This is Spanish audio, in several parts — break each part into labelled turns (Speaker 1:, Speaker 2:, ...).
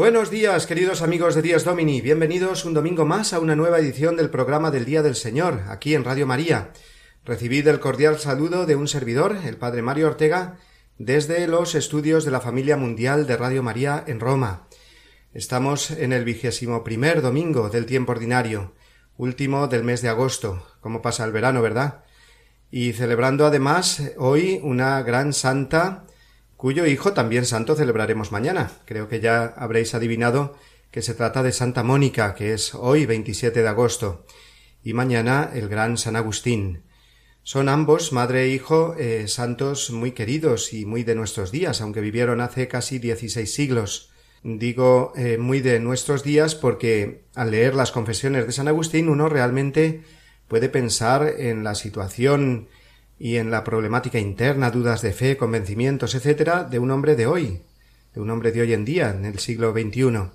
Speaker 1: Buenos días, queridos amigos de Días Domini. Bienvenidos un domingo más a una nueva edición del programa del Día del Señor, aquí en Radio María. Recibid el cordial saludo de un servidor, el Padre Mario Ortega, desde los estudios de la familia mundial de Radio María en Roma. Estamos en el vigésimo primer domingo del tiempo ordinario, último del mes de agosto, como pasa el verano, ¿verdad? Y celebrando además hoy una gran santa cuyo hijo también santo celebraremos mañana. Creo que ya habréis adivinado que se trata de Santa Mónica, que es hoy 27 de agosto, y mañana el gran San Agustín. Son ambos, madre e hijo, eh, santos muy queridos y muy de nuestros días, aunque vivieron hace casi dieciséis siglos. Digo eh, muy de nuestros días porque al leer las confesiones de San Agustín uno realmente puede pensar en la situación y en la problemática interna, dudas de fe, convencimientos, etcétera, de un hombre de hoy, de un hombre de hoy en día, en el siglo XXI.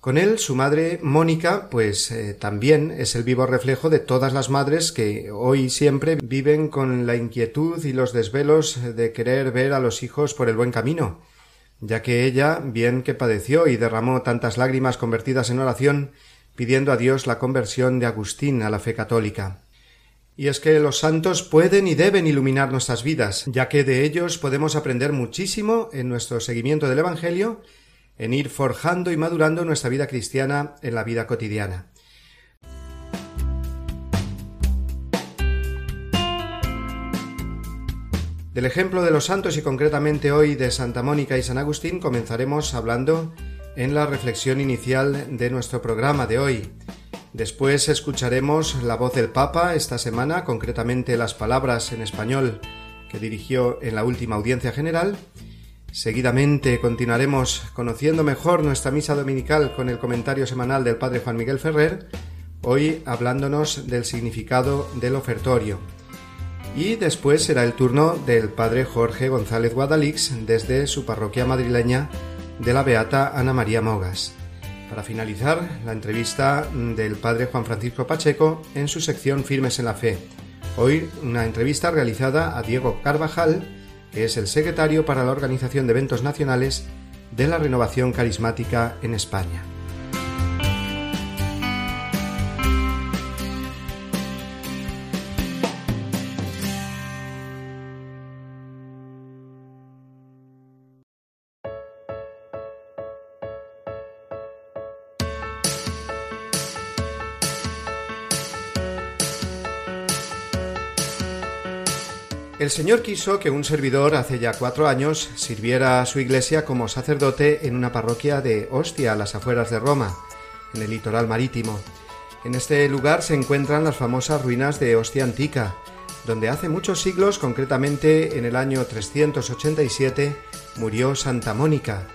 Speaker 1: Con él, su madre Mónica, pues eh, también es el vivo reflejo de todas las madres que hoy siempre viven con la inquietud y los desvelos de querer ver a los hijos por el buen camino, ya que ella, bien que padeció y derramó tantas lágrimas convertidas en oración, pidiendo a Dios la conversión de Agustín a la fe católica. Y es que los santos pueden y deben iluminar nuestras vidas, ya que de ellos podemos aprender muchísimo en nuestro seguimiento del Evangelio, en ir forjando y madurando nuestra vida cristiana en la vida cotidiana. Del ejemplo de los santos y concretamente hoy de Santa Mónica y San Agustín comenzaremos hablando en la reflexión inicial de nuestro programa de hoy. Después escucharemos la voz del Papa esta semana, concretamente las palabras en español que dirigió en la última audiencia general. Seguidamente continuaremos conociendo mejor nuestra misa dominical con el comentario semanal del Padre Juan Miguel Ferrer, hoy hablándonos del significado del ofertorio. Y después será el turno del Padre Jorge González Guadalix desde su parroquia madrileña de la Beata Ana María Mogas. Para finalizar, la entrevista del padre Juan Francisco Pacheco en su sección Firmes en la Fe. Hoy una entrevista realizada a Diego Carvajal, que es el secretario para la Organización de Eventos Nacionales de la Renovación Carismática en España. El Señor quiso que un servidor hace ya cuatro años sirviera a su iglesia como sacerdote en una parroquia de Ostia, a las afueras de Roma, en el litoral marítimo. En este lugar se encuentran las famosas ruinas de Ostia Antica, donde hace muchos siglos, concretamente en el año 387, murió Santa Mónica,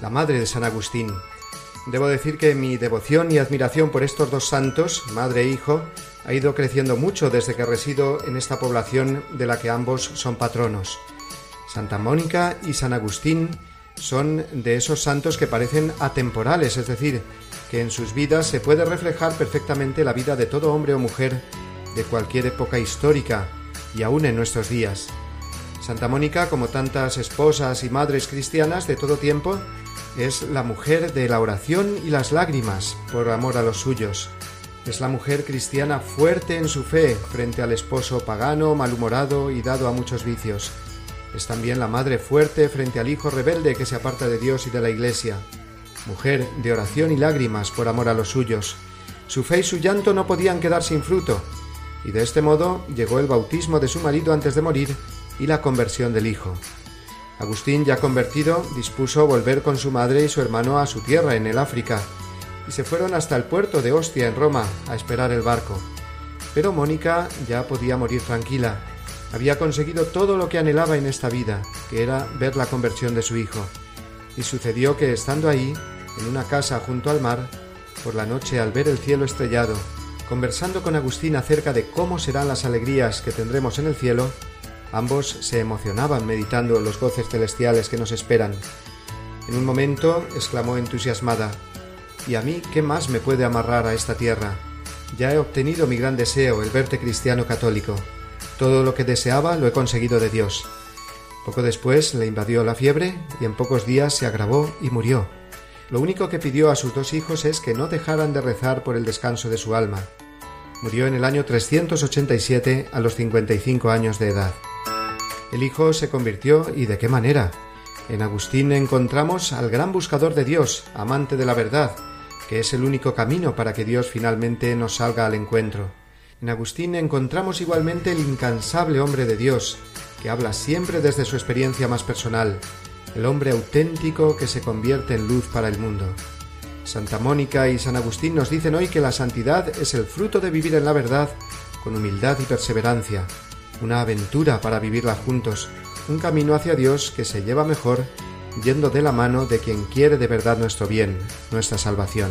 Speaker 1: la madre de San Agustín. Debo decir que mi devoción y admiración por estos dos santos, madre e hijo, ha ido creciendo mucho desde que resido en esta población de la que ambos son patronos. Santa Mónica y San Agustín son de esos santos que parecen atemporales, es decir, que en sus vidas se puede reflejar perfectamente la vida de todo hombre o mujer de cualquier época histórica y aún en nuestros días. Santa Mónica, como tantas esposas y madres cristianas de todo tiempo, es la mujer de la oración y las lágrimas por amor a los suyos, es la mujer cristiana fuerte en su fe frente al esposo pagano, malhumorado y dado a muchos vicios. Es también la madre fuerte frente al hijo rebelde que se aparta de Dios y de la Iglesia. Mujer de oración y lágrimas por amor a los suyos. Su fe y su llanto no podían quedar sin fruto, y de este modo llegó el bautismo de su marido antes de morir y la conversión del hijo. Agustín, ya convertido, dispuso volver con su madre y su hermano a su tierra en el África, y se fueron hasta el puerto de Ostia en Roma a esperar el barco. Pero Mónica ya podía morir tranquila, Había conseguido todo lo que anhelaba en esta vida, que era ver la conversión de su hijo. Y sucedió que, estando ahí, en una casa junto al mar, por la noche al ver el cielo estrellado, conversando con Agustín acerca de cómo serán las alegrías que tendremos en el cielo, ambos se emocionaban meditando los goces celestiales que nos esperan. En un momento exclamó entusiasmada ¿Y a mí qué más me puede amarrar a esta tierra? Ya he obtenido mi gran deseo, el verte cristiano católico. Todo lo que deseaba lo he conseguido de Dios. Poco después le invadió la fiebre y en pocos días se agravó y murió. Lo único que pidió a sus dos hijos es que no dejaran de rezar por el descanso de su alma. Murió en el año 387 a los 55 años de edad. El hijo se convirtió y de qué manera. En Agustín encontramos al gran buscador de Dios, amante de la verdad, que es el único camino para que Dios finalmente nos salga al encuentro. En Agustín encontramos igualmente el incansable hombre de Dios, que habla siempre desde su experiencia más personal, el hombre auténtico que se convierte en luz para el mundo. Santa Mónica y San Agustín nos dicen hoy que la santidad es el fruto de vivir en la verdad con humildad y perseverancia, una aventura para vivirla juntos, un camino hacia Dios que se lleva mejor yendo de la mano de quien quiere de verdad nuestro bien, nuestra salvación.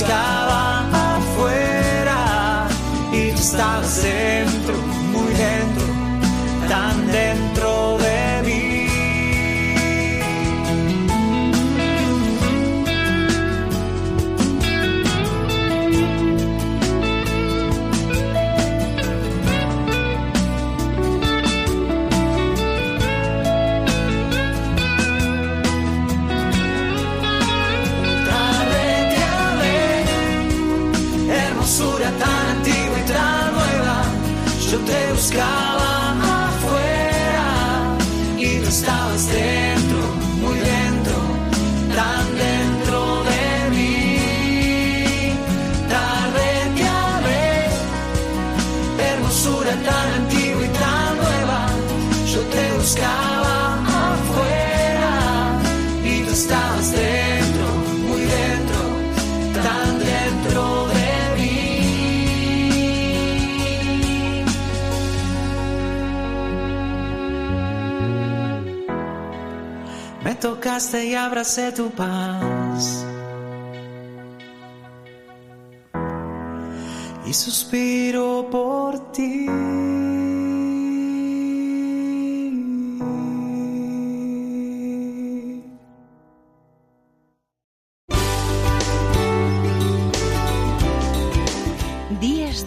Speaker 2: Yo buscaba afuera y tú estabas dentro, muy dentro, tan dentro de mí. Me tocaste y abracé tu paz. Y suspiro por ti.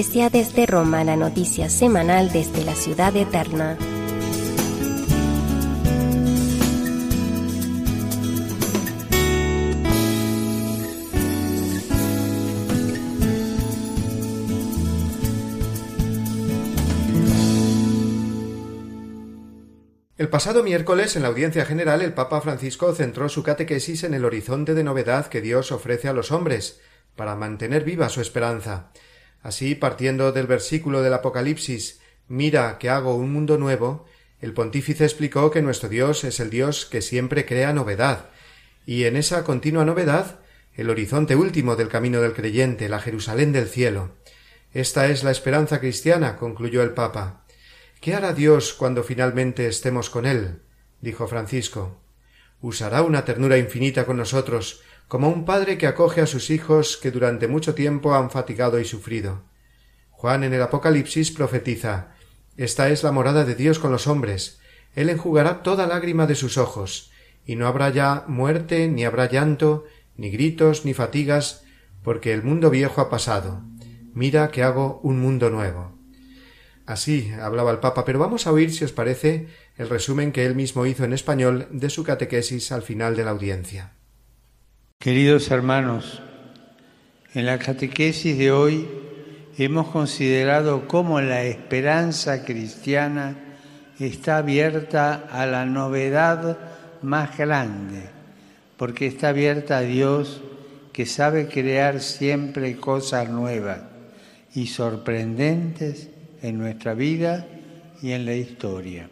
Speaker 3: Desde Roma, la noticia semanal desde la ciudad eterna.
Speaker 1: El pasado miércoles, en la audiencia general, el Papa Francisco centró su catequesis en el horizonte de novedad que Dios ofrece a los hombres, para mantener viva su esperanza. Así, partiendo del versículo del Apocalipsis Mira que hago un mundo nuevo, el pontífice explicó que nuestro Dios es el Dios que siempre crea novedad, y en esa continua novedad el horizonte último del camino del creyente, la Jerusalén del cielo. Esta es la esperanza cristiana, concluyó el Papa. ¿Qué hará Dios cuando finalmente estemos con Él? dijo Francisco. Usará una ternura infinita con nosotros, como un padre que acoge a sus hijos que durante mucho tiempo han fatigado y sufrido. Juan en el Apocalipsis profetiza Esta es la morada de Dios con los hombres. Él enjugará toda lágrima de sus ojos, y no habrá ya muerte, ni habrá llanto, ni gritos, ni fatigas, porque el mundo viejo ha pasado. Mira que hago un mundo nuevo. Así hablaba el Papa, pero vamos a oír, si os parece, el resumen que él mismo hizo en español de su catequesis al final de la audiencia.
Speaker 4: Queridos hermanos, en la catequesis de hoy hemos considerado cómo la esperanza cristiana está abierta a la novedad más grande, porque está abierta a Dios que sabe crear siempre cosas nuevas y sorprendentes en nuestra vida y en la historia.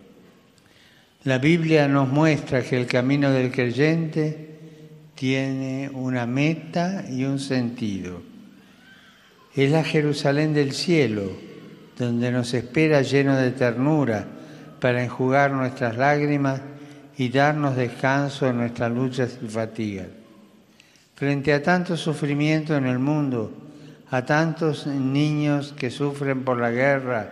Speaker 4: La Biblia nos muestra que el camino del creyente tiene una meta y un sentido. Es la Jerusalén del cielo, donde nos espera lleno de ternura para enjugar nuestras lágrimas y darnos descanso en nuestras luchas y fatigas. Frente a tanto sufrimiento en el mundo, a tantos niños que sufren por la guerra,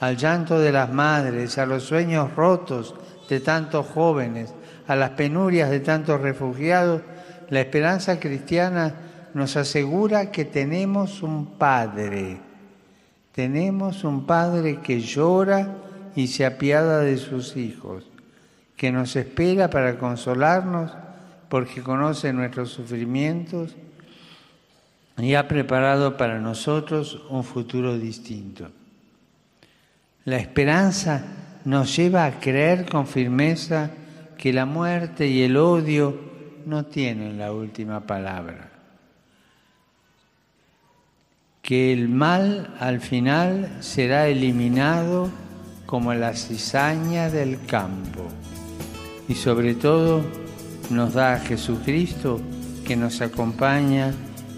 Speaker 4: al llanto de las madres, a los sueños rotos de tantos jóvenes, a las penurias de tantos refugiados, la esperanza cristiana nos asegura que tenemos un Padre, tenemos un Padre que llora y se apiada de sus hijos, que nos espera para consolarnos porque conoce nuestros sufrimientos y ha preparado para nosotros un futuro distinto. La esperanza nos lleva a creer con firmeza que la muerte y el odio no tienen la última palabra, que el mal al final será eliminado como la cizaña del campo y sobre todo nos da a Jesucristo que nos acompaña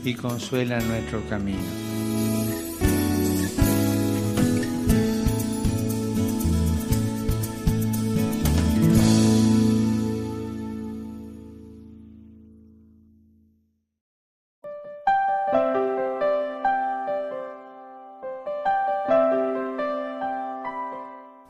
Speaker 4: y consuela nuestro camino.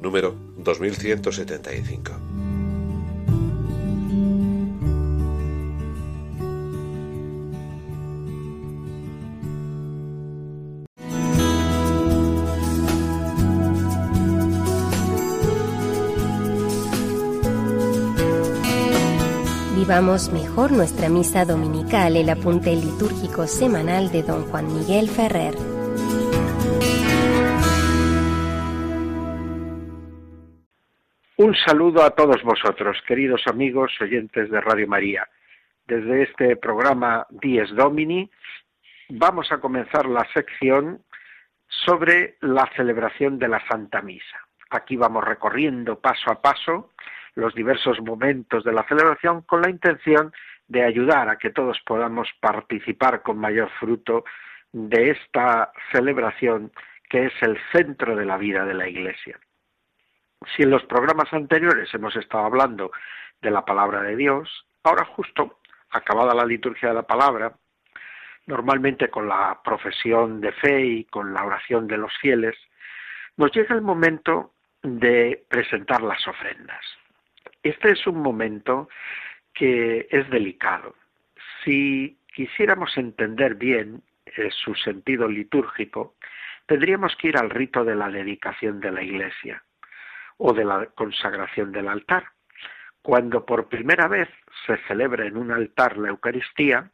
Speaker 5: número 2175.
Speaker 3: Vivamos mejor nuestra misa dominical, el apunte litúrgico semanal de don Juan Miguel Ferrer.
Speaker 6: Un saludo a todos vosotros, queridos amigos oyentes de Radio María. Desde este programa Dies Domini vamos a comenzar la sección sobre la celebración de la Santa Misa. Aquí vamos recorriendo paso a paso los diversos momentos de la celebración con la intención de ayudar a que todos podamos participar con mayor fruto de esta celebración que es el centro de la vida de la Iglesia. Si en los programas anteriores hemos estado hablando de la palabra de Dios, ahora justo acabada la liturgia de la palabra, normalmente con la profesión de fe y con la oración de los fieles, nos llega el momento de presentar las ofrendas. Este es un momento que es delicado. Si quisiéramos entender bien eh, su sentido litúrgico, tendríamos que ir al rito de la dedicación de la Iglesia o de la consagración del altar. Cuando por primera vez se celebra en un altar la Eucaristía,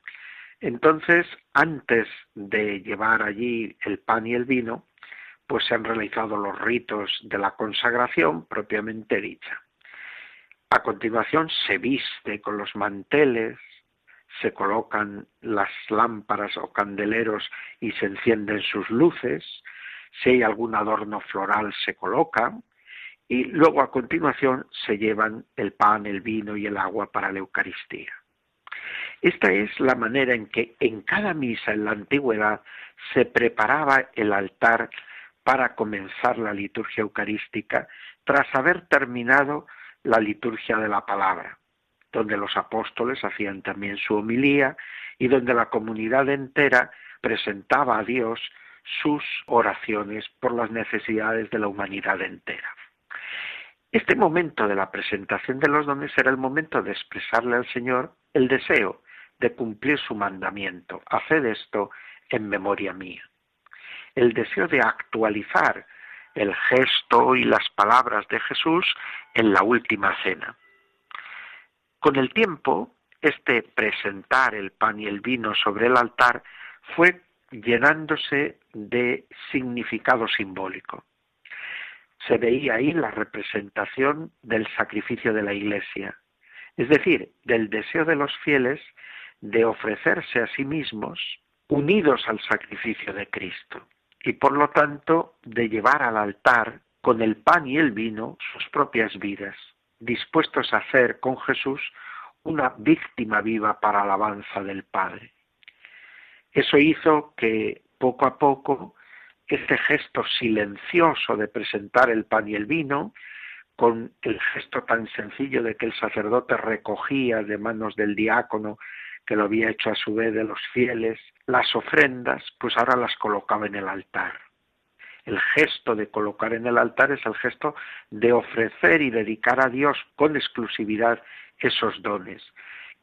Speaker 6: entonces antes de llevar allí el pan y el vino, pues se han realizado los ritos de la consagración propiamente dicha. A continuación se viste con los manteles, se colocan las lámparas o candeleros y se encienden sus luces, si hay algún adorno floral se coloca, y luego a continuación se llevan el pan, el vino y el agua para la Eucaristía. Esta es la manera en que en cada misa en la antigüedad se preparaba el altar para comenzar la liturgia eucarística tras haber terminado la liturgia de la palabra, donde los apóstoles hacían también su homilía y donde la comunidad entera presentaba a Dios sus oraciones por las necesidades de la humanidad entera. Este momento de la presentación de los dones era el momento de expresarle al Señor el deseo de cumplir su mandamiento. Haced esto en memoria mía. El deseo de actualizar el gesto y las palabras de Jesús en la última cena. Con el tiempo, este presentar el pan y el vino sobre el altar fue llenándose de significado simbólico se veía ahí la representación del sacrificio de la Iglesia, es decir, del deseo de los fieles de ofrecerse a sí mismos unidos al sacrificio de Cristo y por lo tanto de llevar al altar con el pan y el vino sus propias vidas, dispuestos a hacer con Jesús una víctima viva para alabanza del Padre. Eso hizo que poco a poco este gesto silencioso de presentar el pan y el vino, con el gesto tan sencillo de que el sacerdote recogía de manos del diácono, que lo había hecho a su vez de los fieles, las ofrendas, pues ahora las colocaba en el altar. El gesto de colocar en el altar es el gesto de ofrecer y dedicar a Dios con exclusividad esos dones,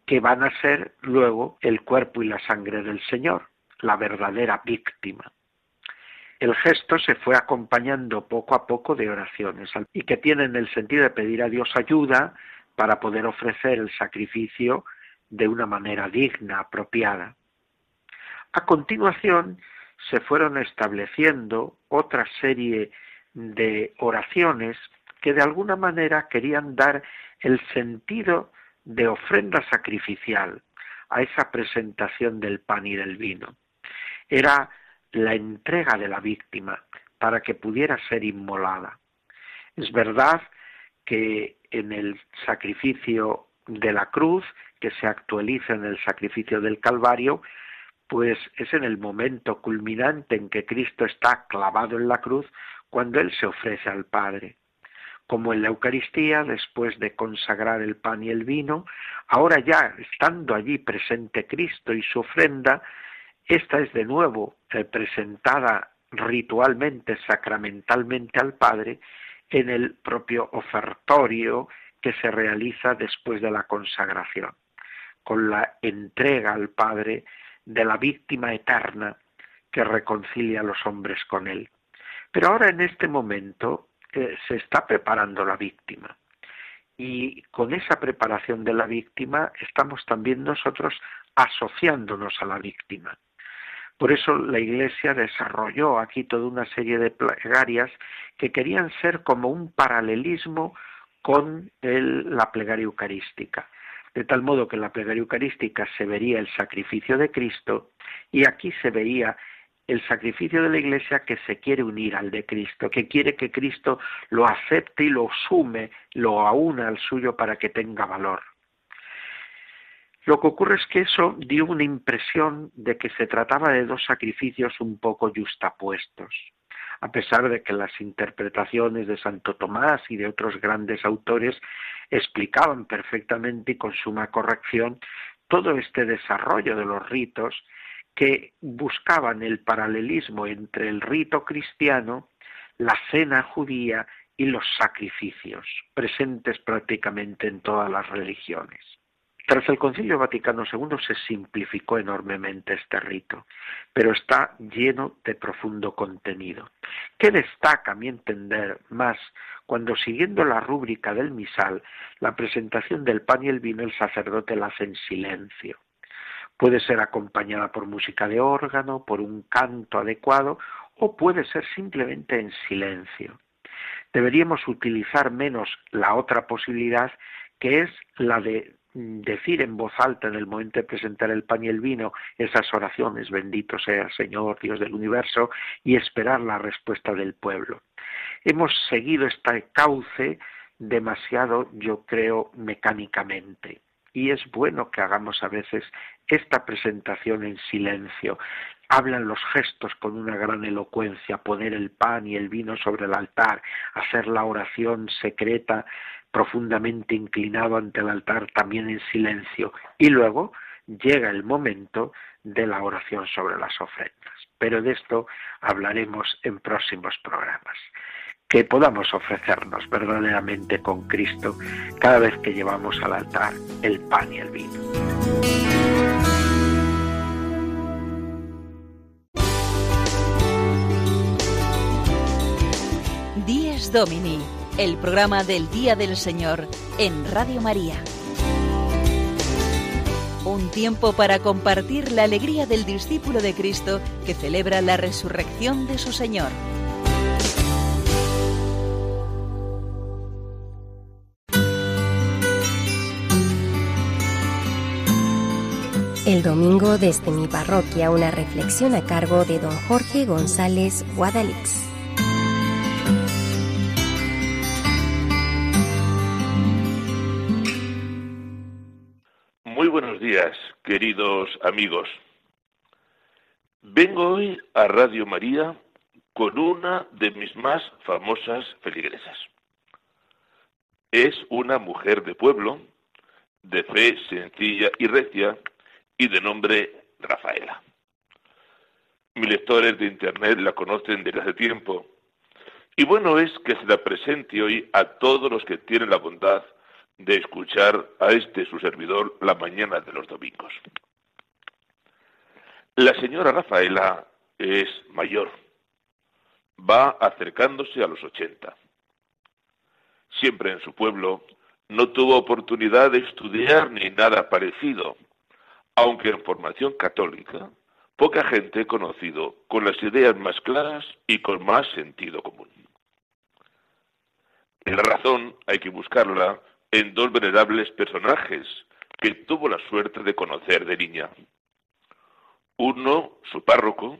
Speaker 6: que van a ser luego el cuerpo y la sangre del Señor, la verdadera víctima. El gesto se fue acompañando poco a poco de oraciones y que tienen el sentido de pedir a Dios ayuda para poder ofrecer el sacrificio de una manera digna, apropiada. A continuación se fueron estableciendo otra serie de oraciones que de alguna manera querían dar el sentido de ofrenda sacrificial a esa presentación del pan y del vino. Era la entrega de la víctima para que pudiera ser inmolada. Es verdad que en el sacrificio de la cruz, que se actualiza en el sacrificio del Calvario, pues es en el momento culminante en que Cristo está clavado en la cruz cuando Él se ofrece al Padre. Como en la Eucaristía, después de consagrar el pan y el vino, ahora ya estando allí presente Cristo y su ofrenda, esta es de nuevo eh, presentada ritualmente, sacramentalmente al Padre en el propio ofertorio que se realiza después de la consagración, con la entrega al Padre de la víctima eterna que reconcilia a los hombres con Él. Pero ahora en este momento eh, se está preparando la víctima. Y con esa preparación de la víctima estamos también nosotros asociándonos a la víctima. Por eso la Iglesia desarrolló aquí toda una serie de plegarias que querían ser como un paralelismo con la plegaria eucarística. De tal modo que en la plegaria eucarística se vería el sacrificio de Cristo y aquí se veía el sacrificio de la Iglesia que se quiere unir al de Cristo, que quiere que Cristo lo acepte y lo sume, lo aúna al suyo para que tenga valor. Lo que ocurre es que eso dio una impresión de que se trataba de dos sacrificios un poco justapuestos, a pesar de que las interpretaciones de Santo Tomás y de otros grandes autores explicaban perfectamente y con suma corrección todo este desarrollo de los ritos que buscaban el paralelismo entre el rito cristiano, la cena judía y los sacrificios, presentes prácticamente en todas las religiones. Tras el Concilio Vaticano II se simplificó enormemente este rito, pero está lleno de profundo contenido. ¿Qué destaca, a mi entender, más cuando siguiendo la rúbrica del misal, la presentación del pan y el vino el sacerdote la hace en silencio? Puede ser acompañada por música de órgano, por un canto adecuado o puede ser simplemente en silencio. Deberíamos utilizar menos la otra posibilidad que es la de decir en voz alta en el momento de presentar el pan y el vino esas oraciones, bendito sea Señor, Dios del universo, y esperar la respuesta del pueblo. Hemos seguido este cauce demasiado, yo creo, mecánicamente. Y es bueno que hagamos a veces esta presentación en silencio. Hablan los gestos con una gran elocuencia, poner el pan y el vino sobre el altar, hacer la oración secreta profundamente inclinado ante el altar también en silencio y luego llega el momento de la oración sobre las ofrendas. Pero de esto hablaremos en próximos programas. Que podamos ofrecernos verdaderamente con Cristo cada vez que llevamos al altar el pan y el vino.
Speaker 7: Domini el programa del Día del Señor en Radio María. Un tiempo para compartir la alegría del discípulo de Cristo que celebra la resurrección de su Señor.
Speaker 3: El domingo desde mi parroquia una reflexión a cargo de don Jorge González Guadalix.
Speaker 8: Queridos amigos. Vengo hoy a Radio María con una de mis más famosas feligresas. Es una mujer de pueblo, de fe sencilla y recia, y de nombre Rafaela. Mis lectores de Internet la conocen desde hace tiempo, y bueno es que se la presente hoy a todos los que tienen la bondad de escuchar a este su servidor la mañana de los domingos. La señora Rafaela es mayor, va acercándose a los 80. Siempre en su pueblo no tuvo oportunidad de estudiar ni nada parecido, aunque en formación católica poca gente he conocido con las ideas más claras y con más sentido común. La razón hay que buscarla en dos venerables personajes que tuvo la suerte de conocer de niña. Uno, su párroco,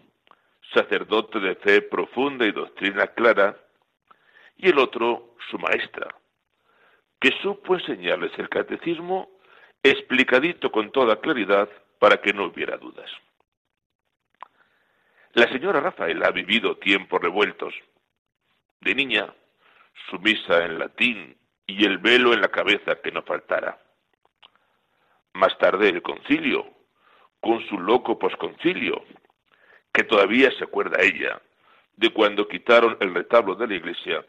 Speaker 8: sacerdote de fe profunda y doctrina clara, y el otro, su maestra, que supo enseñarles el catecismo explicadito con toda claridad para que no hubiera dudas. La señora Rafaela ha vivido tiempos revueltos. De niña, su misa en latín y el velo en la cabeza que no faltara. Más tarde el concilio, con su loco posconcilio, que todavía se acuerda ella, de cuando quitaron el retablo de la iglesia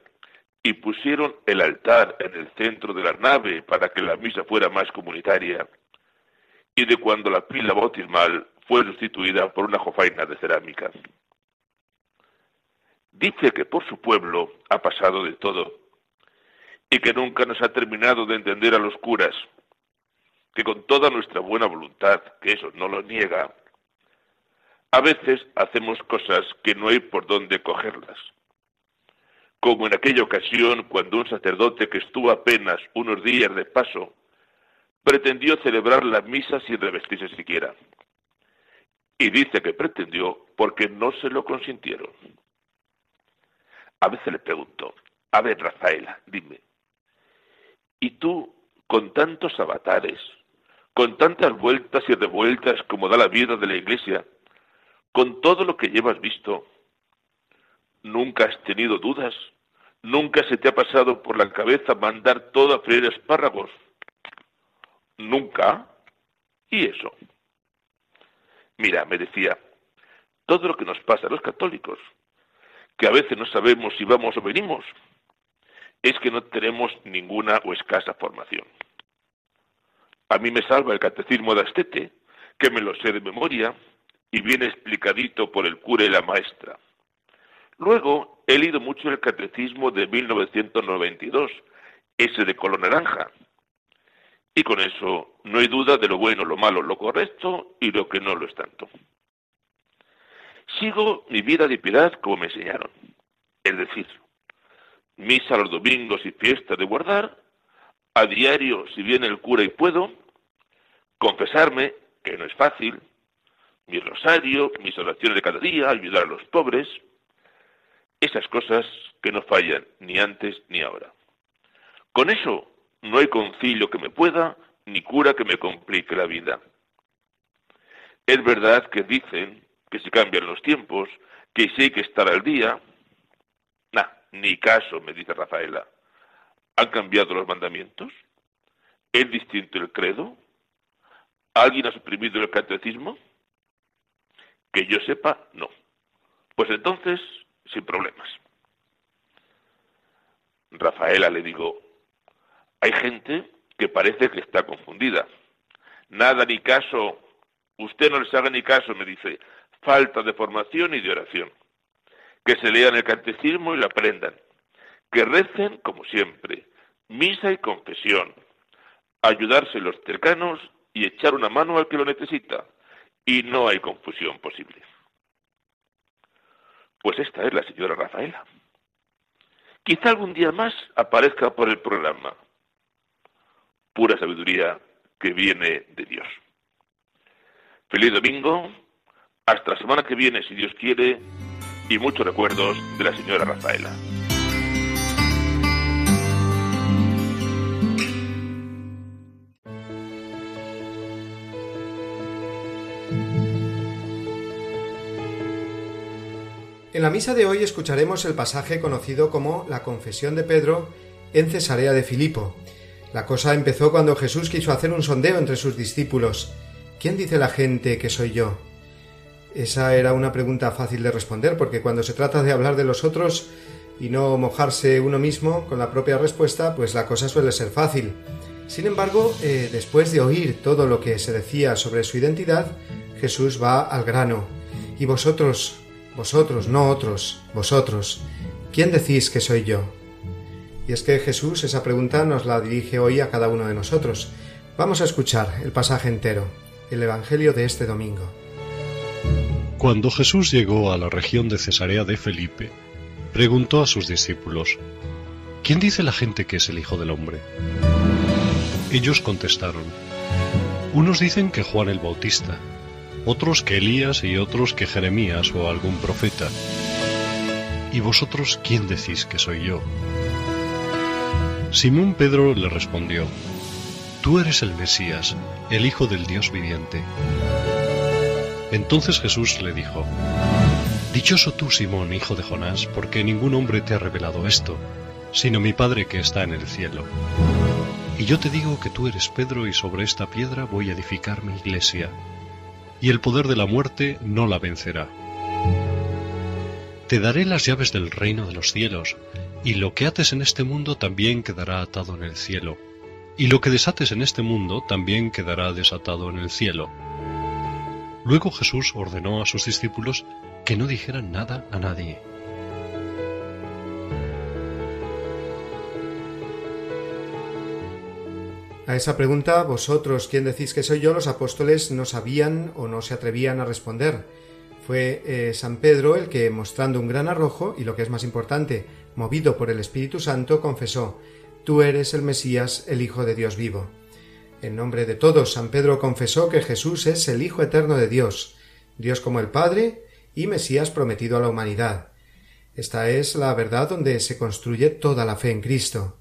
Speaker 8: y pusieron el altar en el centro de la nave para que la misa fuera más comunitaria, y de cuando la pila bautismal fue sustituida por una jofaina de cerámica. Dice que por su pueblo ha pasado de todo, y que nunca nos ha terminado de entender a los curas, que con toda nuestra buena voluntad, que eso no lo niega, a veces hacemos cosas que no hay por dónde cogerlas. Como en aquella ocasión cuando un sacerdote que estuvo apenas unos días de paso pretendió celebrar la misa sin revestirse siquiera. Y dice que pretendió porque no se lo consintieron. A veces le pregunto, a ver Rafaela, dime, ¿y tú con tantos avatares, con tantas vueltas y revueltas como da la vida de la iglesia, con todo lo que llevas visto, ¿nunca has tenido dudas? ¿Nunca se te ha pasado por la cabeza mandar todo a freír espárragos? ¿Nunca? ¿Y eso? Mira, me decía, todo lo que nos pasa a los católicos, que a veces no sabemos si vamos o venimos, es que no tenemos ninguna o escasa formación. A mí me salva el catecismo de Astete, que me lo sé de memoria, y viene explicadito por el cura y la maestra. Luego he leído mucho el catecismo de 1992, ese de color naranja. Y con eso no hay duda de lo bueno, lo malo, lo correcto y lo que no lo es tanto. Sigo mi vida de piedad como me enseñaron. Es decir, misa los domingos y fiesta de guardar, a diario si viene el cura y puedo, confesarme, que no es fácil, mi rosario, mis oraciones de cada día, ayudar a los pobres, esas cosas que no fallan ni antes ni ahora. Con eso no hay concilio que me pueda, ni cura que me complique la vida. Es verdad que dicen que se cambian los tiempos, que si hay que estar al día. Ni caso, me dice Rafaela. ¿Han cambiado los mandamientos? ¿Es distinto el credo? ¿Alguien ha suprimido el catecismo? Que yo sepa, no. Pues entonces, sin problemas. Rafaela le digo, hay gente que parece que está confundida. Nada ni caso, usted no les haga ni caso, me dice, falta de formación y de oración. Que se lean el catecismo y lo aprendan. Que recen como siempre, misa y confesión. Ayudarse los cercanos y echar una mano al que lo necesita y no hay confusión posible. Pues esta es la señora Rafaela. Quizá algún día más aparezca por el programa. Pura sabiduría que viene de Dios. Feliz domingo, hasta la semana que viene, si Dios quiere, y muchos recuerdos de la señora Rafaela.
Speaker 1: En la misa de hoy escucharemos el pasaje conocido como la confesión de Pedro en Cesarea de Filipo. La cosa empezó cuando Jesús quiso hacer un sondeo entre sus discípulos. ¿Quién dice la gente que soy yo? Esa era una pregunta fácil de responder porque cuando se trata de hablar de los otros y no mojarse uno mismo con la propia respuesta, pues la cosa suele ser fácil. Sin embargo, eh, después de oír todo lo que se decía sobre su identidad, Jesús va al grano. ¿Y vosotros, vosotros, no otros, vosotros, quién decís que soy yo? Y es que Jesús esa pregunta nos la dirige hoy a cada uno de nosotros. Vamos a escuchar el pasaje entero, el Evangelio de este domingo.
Speaker 9: Cuando Jesús llegó a la región de Cesarea de Felipe, preguntó a sus discípulos, ¿quién dice la gente que es el Hijo del Hombre? Ellos contestaron, unos dicen que Juan el Bautista, otros que Elías y otros que Jeremías o algún profeta. ¿Y vosotros quién decís que soy yo? Simón Pedro le respondió, Tú eres el Mesías, el Hijo del Dios viviente. Entonces Jesús le dijo, Dichoso tú, Simón, hijo de Jonás, porque ningún hombre te ha revelado esto, sino mi Padre que está en el cielo. Y yo te digo que tú eres Pedro y sobre esta piedra voy a edificar mi iglesia, y el poder de la muerte no la vencerá. Te daré las llaves del reino de los cielos, y lo que ates en este mundo también quedará atado en el cielo, y lo que desates en este mundo también quedará desatado en el cielo. Luego Jesús ordenó a sus discípulos que no dijeran nada a nadie.
Speaker 1: A esa pregunta, vosotros, ¿quién decís que soy yo? Los apóstoles no sabían o no se atrevían a responder. Fue eh, San Pedro el que, mostrando un gran arrojo, y lo que es más importante, movido por el Espíritu Santo, confesó, Tú eres el Mesías, el Hijo de Dios vivo. En nombre de todos, San Pedro confesó que Jesús es el Hijo eterno de Dios, Dios como el Padre y Mesías prometido a la humanidad. Esta es la verdad donde se construye toda la fe en Cristo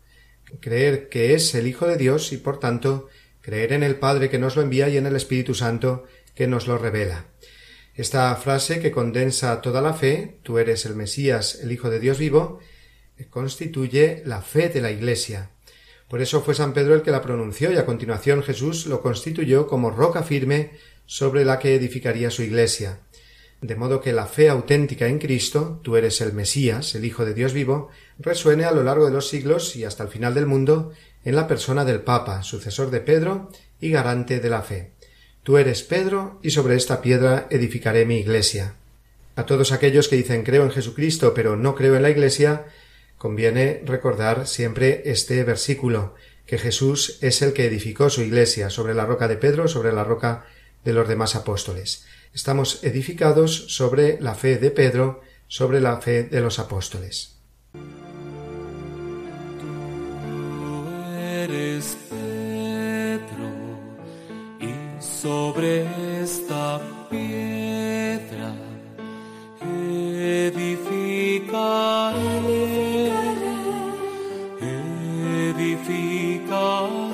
Speaker 1: creer que es el Hijo de Dios y por tanto creer en el Padre que nos lo envía y en el Espíritu Santo que nos lo revela. Esta frase que condensa toda la fe, tú eres el Mesías, el Hijo de Dios vivo, constituye la fe de la Iglesia. Por eso fue San Pedro el que la pronunció y a continuación Jesús lo constituyó como roca firme sobre la que edificaría su Iglesia. De modo que la fe auténtica en Cristo, tú eres el Mesías, el Hijo de Dios vivo, resuene a lo largo de los siglos y hasta el final del mundo en la persona del Papa, sucesor de Pedro y garante de la fe. Tú eres Pedro, y sobre esta piedra edificaré mi iglesia. A todos aquellos que dicen creo en Jesucristo, pero no creo en la iglesia, conviene recordar siempre este versículo, que Jesús es el que edificó su iglesia sobre la roca de Pedro, sobre la roca de los demás apóstoles. Estamos edificados sobre la fe de Pedro, sobre la fe de los apóstoles.
Speaker 10: eres Pedro y sobre esta piedra edificaré, edificaré,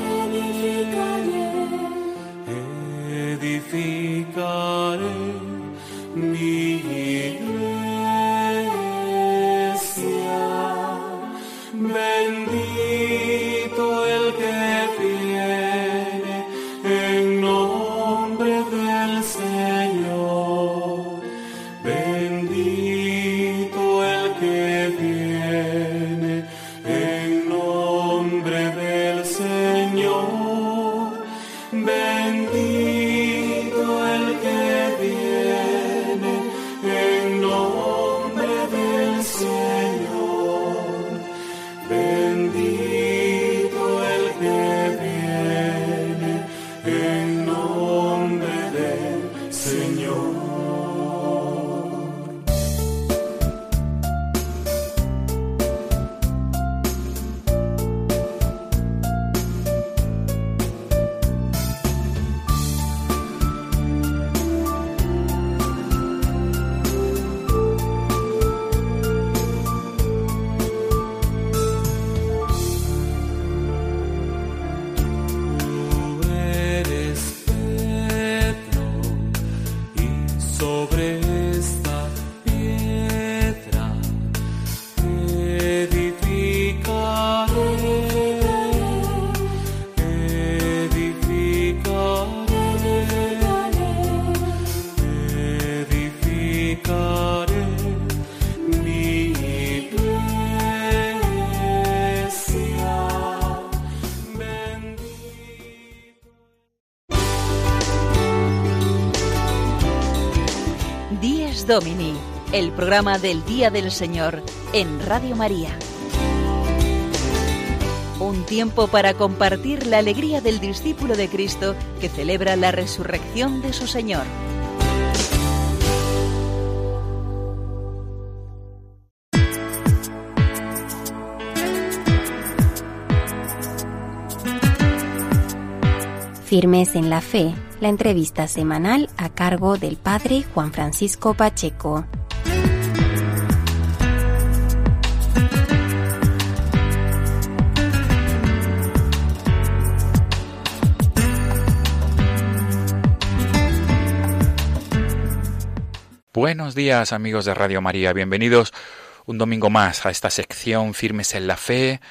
Speaker 7: programa del Día del Señor en Radio María. Un tiempo para compartir la alegría del discípulo de Cristo que celebra la resurrección de su Señor.
Speaker 3: Firmes en la Fe, la entrevista semanal a cargo del Padre Juan Francisco Pacheco.
Speaker 11: Buenos días amigos de Radio María, bienvenidos un domingo más a esta sección Firmes en la Fe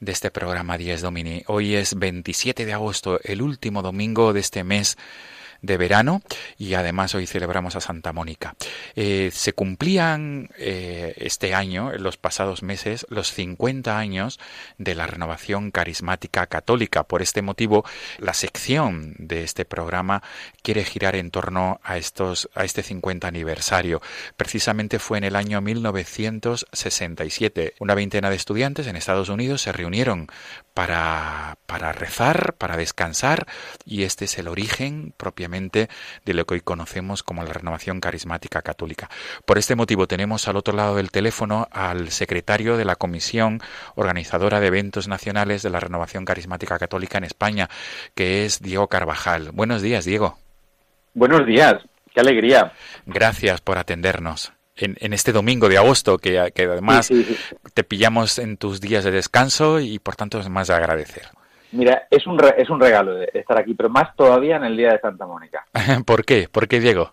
Speaker 11: de este programa 10 Domini. Hoy es 27 de agosto, el último domingo de este mes de verano y además hoy celebramos a Santa Mónica. Eh, se cumplían eh, este año, en los pasados meses, los 50 años de la renovación carismática católica. Por este motivo, la sección de este programa quiere girar en torno a, estos, a este 50 aniversario. Precisamente fue en el año 1967. Una veintena de estudiantes en Estados Unidos se reunieron para, para rezar, para descansar y este es el origen propiamente de lo que hoy conocemos como la renovación carismática católica. Por este motivo tenemos al otro lado del teléfono al secretario de la Comisión Organizadora de Eventos Nacionales de la Renovación Carismática Católica en España, que es Diego Carvajal. Buenos días, Diego.
Speaker 12: Buenos días, qué alegría.
Speaker 11: Gracias por atendernos. En, este domingo de agosto, que, además te pillamos en tus días de descanso y por tanto es más de agradecer.
Speaker 12: Mira, es un, es un regalo estar aquí, pero más todavía en el Día de Santa Mónica.
Speaker 11: ¿Por qué? ¿Por qué, Diego?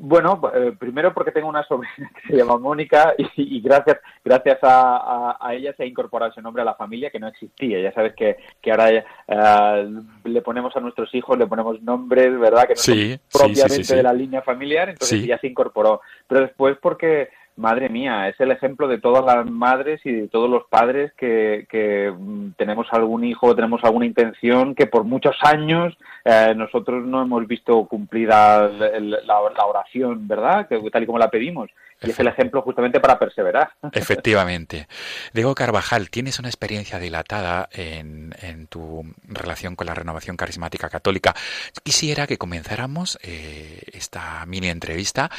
Speaker 12: Bueno, eh, primero porque tengo una sobrina que se llama Mónica y, gracias gracias a, ella se ha incorporado ese nombre a la familia que no existía. Ya sabes que, que ahora eh, le ponemos a nuestros hijos, le ponemos nombres, ¿verdad? Que no son propiamente de la línea familiar, entonces ya se incorporó. Pero después porque Madre mía, es el ejemplo de todas las madres y de todos los padres que, que mm, tenemos algún hijo, tenemos alguna intención que por muchos años eh, nosotros no hemos visto cumplida la, oración, ¿verdad? Que, tal y como la pedimos. Y es el ejemplo justamente para perseverar.
Speaker 11: Efectivamente. Diego Carvajal, tienes una experiencia dilatada en, en tu relación con la renovación carismática católica. Quisiera que comenzáramos eh, esta mini entrevista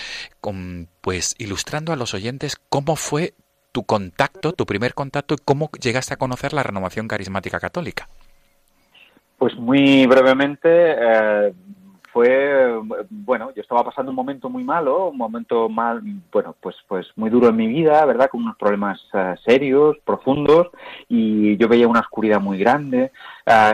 Speaker 11: con, pues, ilustrando a los oyentes cómo fue tu contacto, tu primer contacto y cómo llegaste a conocer la renovación carismática católica.
Speaker 12: Pues muy brevemente, eh, fue bueno yo estaba pasando un momento muy malo un momento mal bueno pues pues muy duro en mi vida verdad con unos problemas eh, serios profundos y yo veía una oscuridad muy grande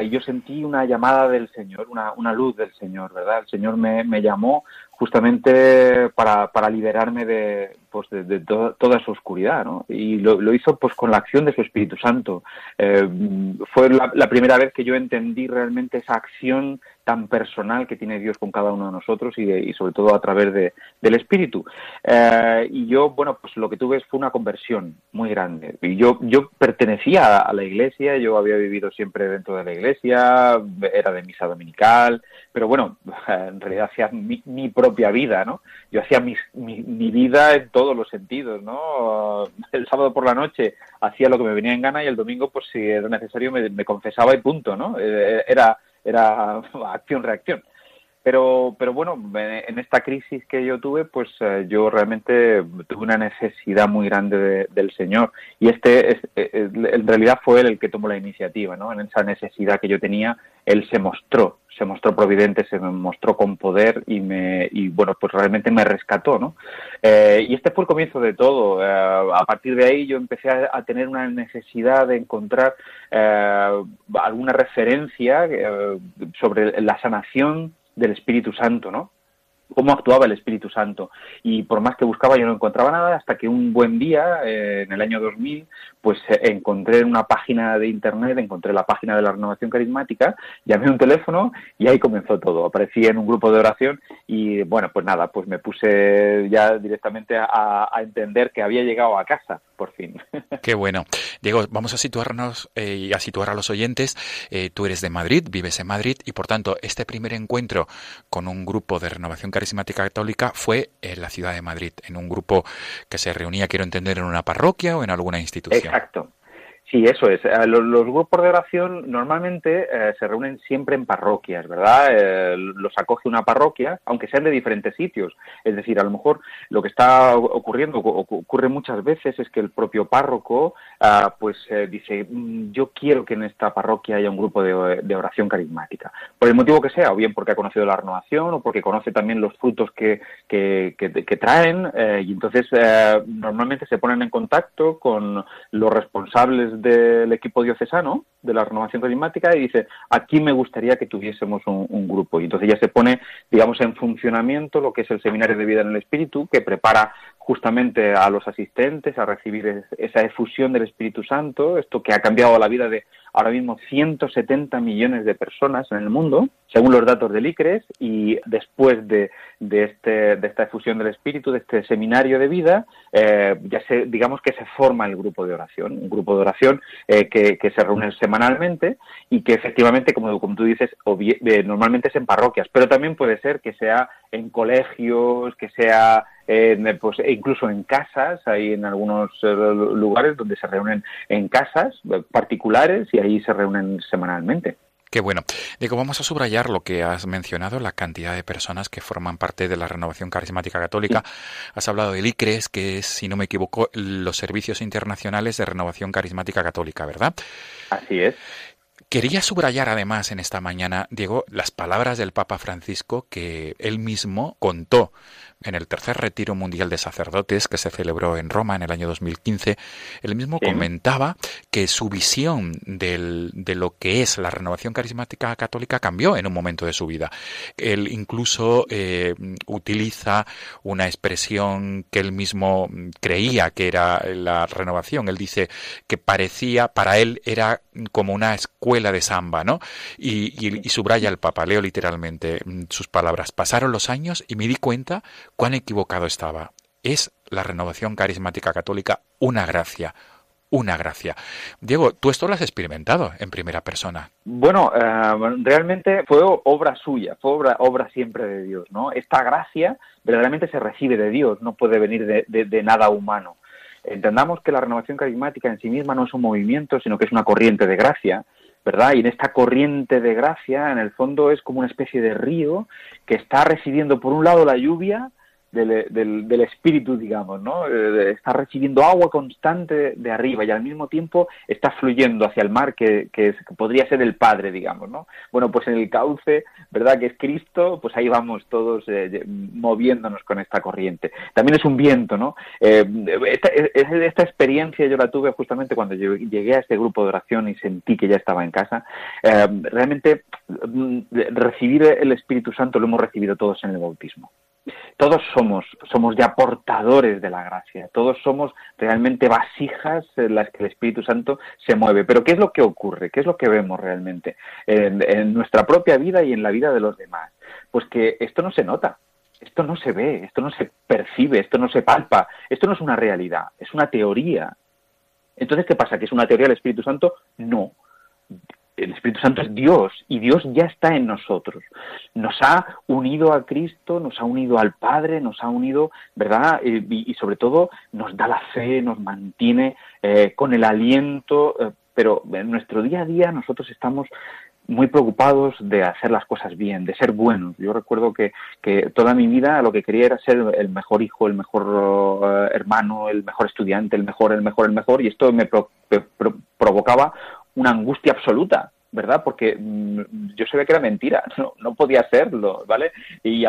Speaker 12: y yo sentí una llamada del señor una, una luz del señor verdad el señor me, me llamó justamente para, para liberarme de, pues de, toda esa oscuridad, ¿no? Y lo, lo, hizo pues con la acción de su Espíritu Santo. Eh, fue la, la, primera vez que yo entendí realmente esa acción tan personal que tiene Dios con cada uno de nosotros y, y sobre todo a través de, del Espíritu. Eh, y yo, bueno, pues lo que tuve fue una conversión muy grande. Y yo, yo pertenecía a la iglesia, yo había vivido siempre dentro de la iglesia, era de misa dominical, pero bueno, en realidad hacía mi, mi propia vida, ¿no? Yo hacía mi, mi, mi, vida en todos los sentidos, ¿no? El sábado por la noche hacía lo que me venía en gana y el domingo, pues si era necesario, me, me confesaba y punto, ¿no? Eh, era era acción-reacción. Pero, pero bueno, en esta crisis que yo tuve, pues eh, yo realmente tuve una necesidad muy grande del Señor. Y este, es, eh, eh, en realidad fue él el que tomó la iniciativa, ¿no? En esa necesidad que yo tenía, él se mostró, se mostró providente, se mostró con poder y me, y bueno, pues realmente me rescató, ¿no? Eh, y este fue el comienzo de todo. Eh, a partir de ahí yo empecé a, a tener una necesidad de encontrar alguna referencia sobre la sanación del Espíritu Santo, ¿no? cómo actuaba el Espíritu Santo. Y por más que buscaba, yo no encontraba nada hasta que un buen día, eh, en el año 2000, pues eh, encontré en una página de Internet, encontré la página de la renovación carismática, llamé un teléfono y ahí comenzó todo. Aparecí en un grupo de oración y, bueno, pues nada, pues me puse ya directamente a, a entender que había llegado a casa, por fin.
Speaker 11: Qué bueno. Diego, vamos a situarnos eh, y a situar a los oyentes. Eh, tú eres de Madrid, vives en Madrid y por tanto este primer encuentro con un grupo de renovación carismática católica fue en la ciudad de Madrid, en un grupo que se reunía, quiero entender, en una parroquia o en alguna institución.
Speaker 12: Exacto. Sí, eso es. Eh, los, grupos de oración normalmente eh, se reúnen siempre en parroquias, ¿verdad? Eh, los acoge una parroquia, aunque sean de diferentes sitios. Es decir, a lo mejor lo que está ocurriendo, ocurre muchas veces, es que el propio párroco, ah, pues dice, mm, yo quiero que en esta parroquia haya un grupo de, oración carismática. Por el motivo que sea, o bien porque ha conocido la renovación, o porque conoce también los frutos que, que, que traen, y entonces normalmente se ponen en contacto con los responsables del equipo diocesano de la renovación carismática y dice, aquí me gustaría que tuviésemos un, grupo. Y entonces ya se pone, digamos, en funcionamiento lo que es el Seminario de Vida en el Espíritu, que prepara justamente a los asistentes a recibir esa efusión del Espíritu Santo, esto que ha cambiado la vida de ahora mismo 170 millones de personas en el mundo, según los datos del ICRES, y después de, este, de esta efusión del Espíritu, de este seminario de vida, eh, ya se, digamos que se forma el grupo de oración, un grupo de oración eh, que, se reúne semanalmente y que efectivamente, como, como tú dices, eh, normalmente es en parroquias, pero también puede ser que sea en colegios, que sea pues incluso en casas, hay en algunos lugares donde se reúnen en casas particulares y ahí se reúnen semanalmente.
Speaker 11: Qué bueno. Digo, vamos a subrayar lo que has mencionado, la cantidad de personas que forman parte de la renovación carismática católica. Has hablado del ICRES, que es, si no me equivoco, los servicios internacionales de renovación carismática católica, ¿verdad?
Speaker 12: Así es.
Speaker 11: Quería subrayar además en esta mañana, Diego, las palabras del Papa Francisco que él mismo contó en el tercer retiro mundial de sacerdotes que se celebró en Roma en el año 2015, él mismo comentaba que su visión de lo que es la renovación carismática católica cambió en un momento de su vida. Él incluso eh, utiliza una expresión que él mismo creía que era la renovación. Él dice que parecía, para él era como una escuela de samba, ¿no? Y, y subraya el Papa, leo literalmente sus palabras. Pasaron los años y me di cuenta cuán equivocado estaba. Es la renovación carismática católica una gracia, una gracia. Diego, tú esto lo has experimentado en primera persona.
Speaker 12: Bueno, eh, realmente fue obra suya, fue obra siempre de Dios, ¿no? Esta gracia verdaderamente se recibe de Dios, no puede venir de, nada humano. Entendamos que la renovación carismática en sí misma no es un movimiento, sino que es una corriente de gracia, ¿verdad? Y en esta corriente de gracia, en el fondo, es como una especie de río que está recibiendo, por un lado, la lluvia del, espíritu, digamos, ¿no? Eh, está recibiendo agua constante de arriba y al mismo tiempo está fluyendo hacia el mar que, que, podría ser el Padre, digamos, ¿no? Bueno, pues en el cauce, ¿verdad? Que es Cristo, pues ahí vamos todos eh, moviéndonos con esta corriente. También es un viento, ¿no? Eh, esta, esta, experiencia yo la tuve justamente cuando llegué a este grupo de oración y sentí que ya estaba en casa. realmente mm, recibir el Espíritu Santo lo hemos recibido todos en el bautismo todos somos, somos ya portadores de la gracia, todos somos realmente vasijas en las que el Espíritu Santo se mueve. Pero ¿qué es lo que ocurre? ¿Qué es lo que vemos realmente en, nuestra propia vida y en la vida de los demás? Pues que esto no se nota, esto no se ve, esto no se percibe, esto no se palpa, esto no es una realidad, es una teoría. Entonces, ¿qué pasa? ¿Que es una teoría del Espíritu Santo? No el Espíritu Santo es Dios y Dios ya está en nosotros. Nos ha unido a Cristo, nos ha unido al Padre, nos ha unido, ¿verdad? Y, sobre todo nos da la fe, nos mantiene eh, con el aliento, eh, pero en nuestro día a día nosotros estamos muy preocupados de hacer las cosas bien, de ser buenos. Yo recuerdo que, que toda mi vida lo que quería era ser el mejor hijo, el mejor eh, hermano, el mejor estudiante, el mejor, el mejor, el mejor, y esto me provocaba una angustia absoluta, ¿verdad? Porque mm, yo sabía que era mentira, no, podía hacerlo, ¿vale? Y,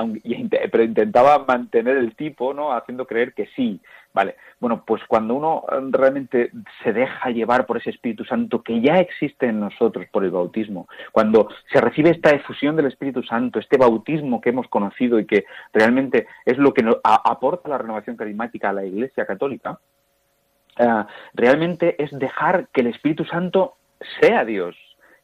Speaker 12: pero intentaba mantener el tipo, ¿no? Haciendo creer que sí, ¿vale? Bueno, pues cuando uno eh, realmente se deja llevar por ese Espíritu Santo que ya existe en nosotros por el bautismo, cuando se recibe esta efusión del Espíritu Santo, este bautismo que hemos conocido y que realmente es lo que nos aporta la renovación carismática a la Iglesia Católica, eh, realmente es dejar que el Espíritu Santo sea Dios,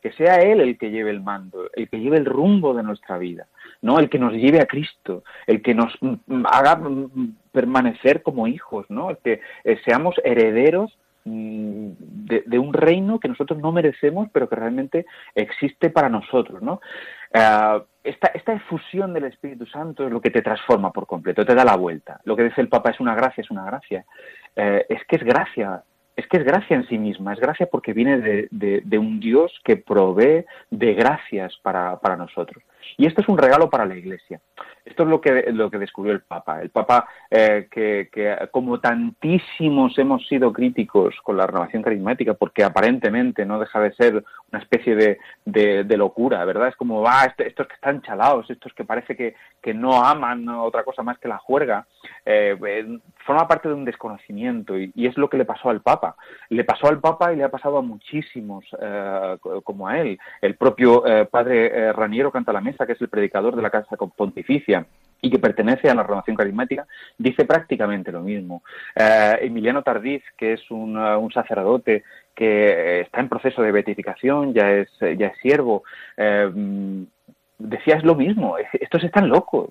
Speaker 12: que sea Él el que lleve el mando, el que lleve el rumbo de nuestra vida, ¿no? El que nos lleve a Cristo, el que nos mm, haga mm, permanecer como hijos, ¿no? El que eh, seamos herederos mm, de, un reino que nosotros no merecemos, pero que realmente existe para nosotros, ¿no? Eh, esta, esta efusión del Espíritu Santo es lo que te transforma por completo, te da la vuelta. Lo que dice el Papa es una gracia, es una gracia. Eh, es que es gracia, es que es gracia en sí misma, es gracia porque viene de, un Dios que provee de gracias para, para, nosotros. Y esto es un regalo para la Iglesia. Esto es lo que, lo que descubrió el Papa. El Papa, eh, que, como tantísimos hemos sido críticos con la renovación carismática, porque aparentemente no deja de ser una especie de, locura, ¿verdad? Es como, va, ah, estos que están chalados, estos que parece que, no aman otra cosa más que la juerga, eh, eh, forma parte de un desconocimiento y, es lo que le pasó al Papa. Le pasó al Papa y le ha pasado a muchísimos como a él. El propio padre Raniero Canta la Mesa, que es el predicador de la Casa Pontificia, y que pertenece a la renovación carismática, dice prácticamente lo mismo. Eh, Emiliano Tardif, que es un, uh, sacerdote que está en proceso de beatificación, ya es, ya es siervo, eh, decía es lo mismo, estos están locos,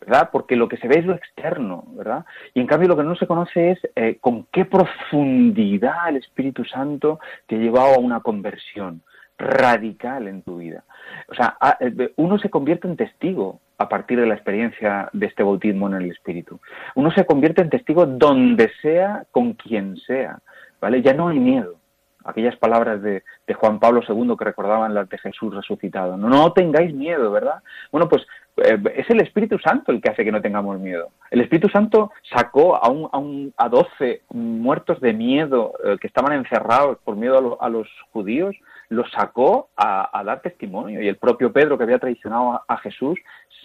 Speaker 12: ¿verdad? Porque lo que se ve es lo externo, ¿verdad? Y en cambio lo que no se conoce es eh, con qué profundidad el Espíritu Santo te ha llevado a una conversión radical en tu vida. O sea, uno se convierte en testigo a partir de la experiencia de este bautismo en el Espíritu. Uno se convierte en testigo donde sea, con quien sea, ¿vale? Ya no hay miedo. Aquellas palabras de, Juan Pablo II que recordaban las de Jesús resucitado. No, tengáis miedo, ¿verdad? Bueno, pues eh, es el Espíritu Santo el que hace que no tengamos miedo. El Espíritu Santo sacó a, un, a, un, a 12 muertos de miedo eh, que estaban encerrados por miedo a, los judíos, los sacó a, dar testimonio. Y el propio Pedro, que había traicionado a Jesús,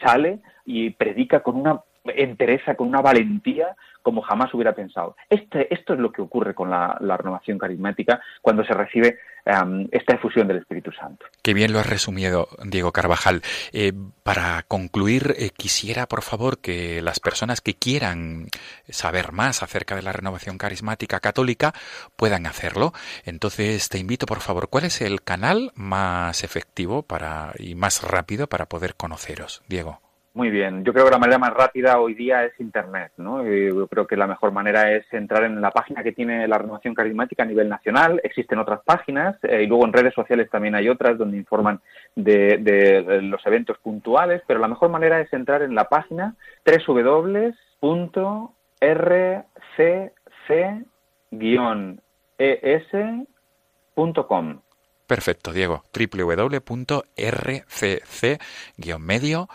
Speaker 12: sale y predica con una entereza, con una valentía como jamás hubiera pensado. Este, esto es lo que ocurre con la, renovación carismática cuando se recibe em, esta efusión del Espíritu Santo.
Speaker 11: Qué bien lo has resumido, Diego Carvajal. Eh, para concluir, eh, quisiera, por favor, que las personas que quieran saber más acerca de la renovación carismática católica puedan hacerlo. Entonces, te invito, por favor, ¿cuál es el canal más efectivo y más rápido para poder conoceros, Diego?
Speaker 12: Muy bien, yo creo que la manera más rápida hoy día es Internet, ¿no? Yo creo que la mejor manera es entrar en la página que tiene la renovación carismática a nivel nacional. Existen otras páginas eh, y luego en redes sociales también hay otras donde informan de, los eventos puntuales, pero la mejor manera es entrar en la página www.rcc-es.com.
Speaker 11: Perfecto, Diego. www.rcc-medio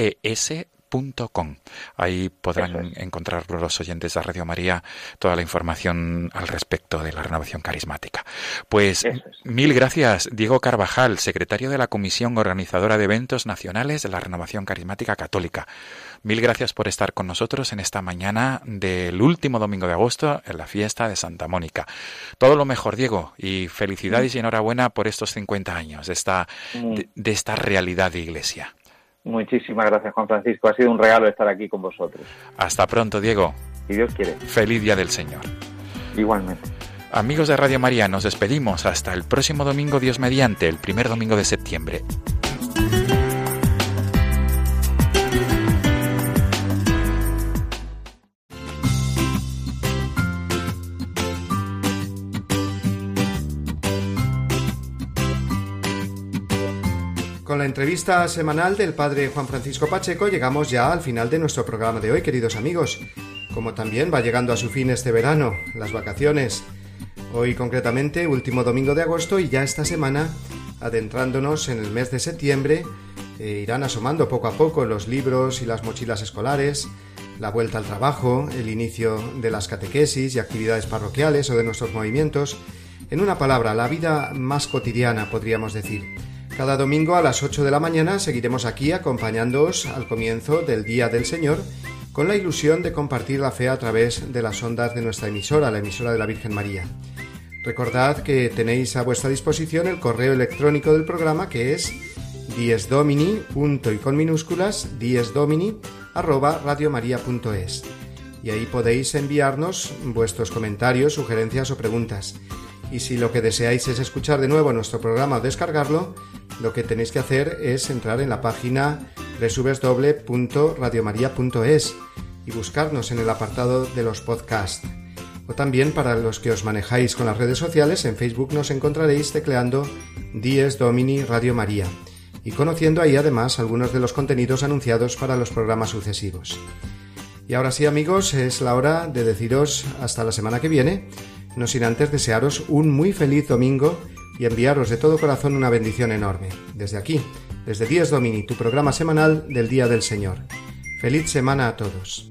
Speaker 11: es.com. Ahí podrán encontrar los oyentes de Radio María toda la información al respecto de la renovación carismática. Pues mil gracias, Diego Carvajal, secretario de la Comisión Organizadora de Eventos Nacionales de la Renovación Carismática Católica. Mil gracias por estar con nosotros en esta mañana del último domingo de agosto en la fiesta de Santa Mónica. Todo lo mejor, Diego, y felicidades y enhorabuena por estos 50 años de esta, de esta realidad de iglesia.
Speaker 12: Muchísimas gracias, Juan Francisco. Ha sido un regalo estar aquí con vosotros.
Speaker 11: Hasta pronto, Diego.
Speaker 12: Si Dios quiere.
Speaker 11: Feliz Día del Señor.
Speaker 12: Igualmente.
Speaker 11: Amigos de Radio María, nos despedimos hasta el próximo domingo, Dios mediante, el primer domingo de septiembre.
Speaker 1: La entrevista semanal del padre Juan Francisco Pacheco llegamos ya al final de nuestro programa de hoy, queridos amigos. Como también va llegando a su fin este verano, las vacaciones. Hoy concretamente, último domingo de agosto y ya esta semana, adentrándonos en el mes de septiembre, eh, irán asomando poco a poco los libros y las mochilas escolares, la vuelta al trabajo, el inicio de las catequesis y actividades parroquiales o de nuestros movimientos. En una palabra, la vida más cotidiana, podríamos decir. Cada domingo a las 8 de la mañana seguiremos aquí acompañándoos al comienzo del Día del Señor con la ilusión de compartir la fe a través de las ondas de nuestra emisora, la emisora de la Virgen María. Recordad que tenéis a vuestra disposición el correo electrónico del programa que es diesdomini, punto y con minúsculas, diesdomini, arroba radiomaria.es. Y ahí podéis enviarnos vuestros comentarios, sugerencias o preguntas. Y si lo que deseáis es escuchar de nuevo nuestro programa o descargarlo, lo que tenéis que hacer es entrar en la página www.radiomaria.es y buscarnos en el apartado de los podcasts. O también para los que os manejáis con las redes sociales, en Facebook nos encontraréis tecleando Dies Domini Radio María y conociendo ahí además algunos de los contenidos anunciados para los programas sucesivos. Y ahora sí amigos, es la hora de deciros hasta la semana que viene, no sin antes desearos un muy feliz domingo y enviaros de todo corazón una bendición enorme. Desde aquí, desde Dies Domini, tu programa semanal del Día del Señor. Feliz semana a todos.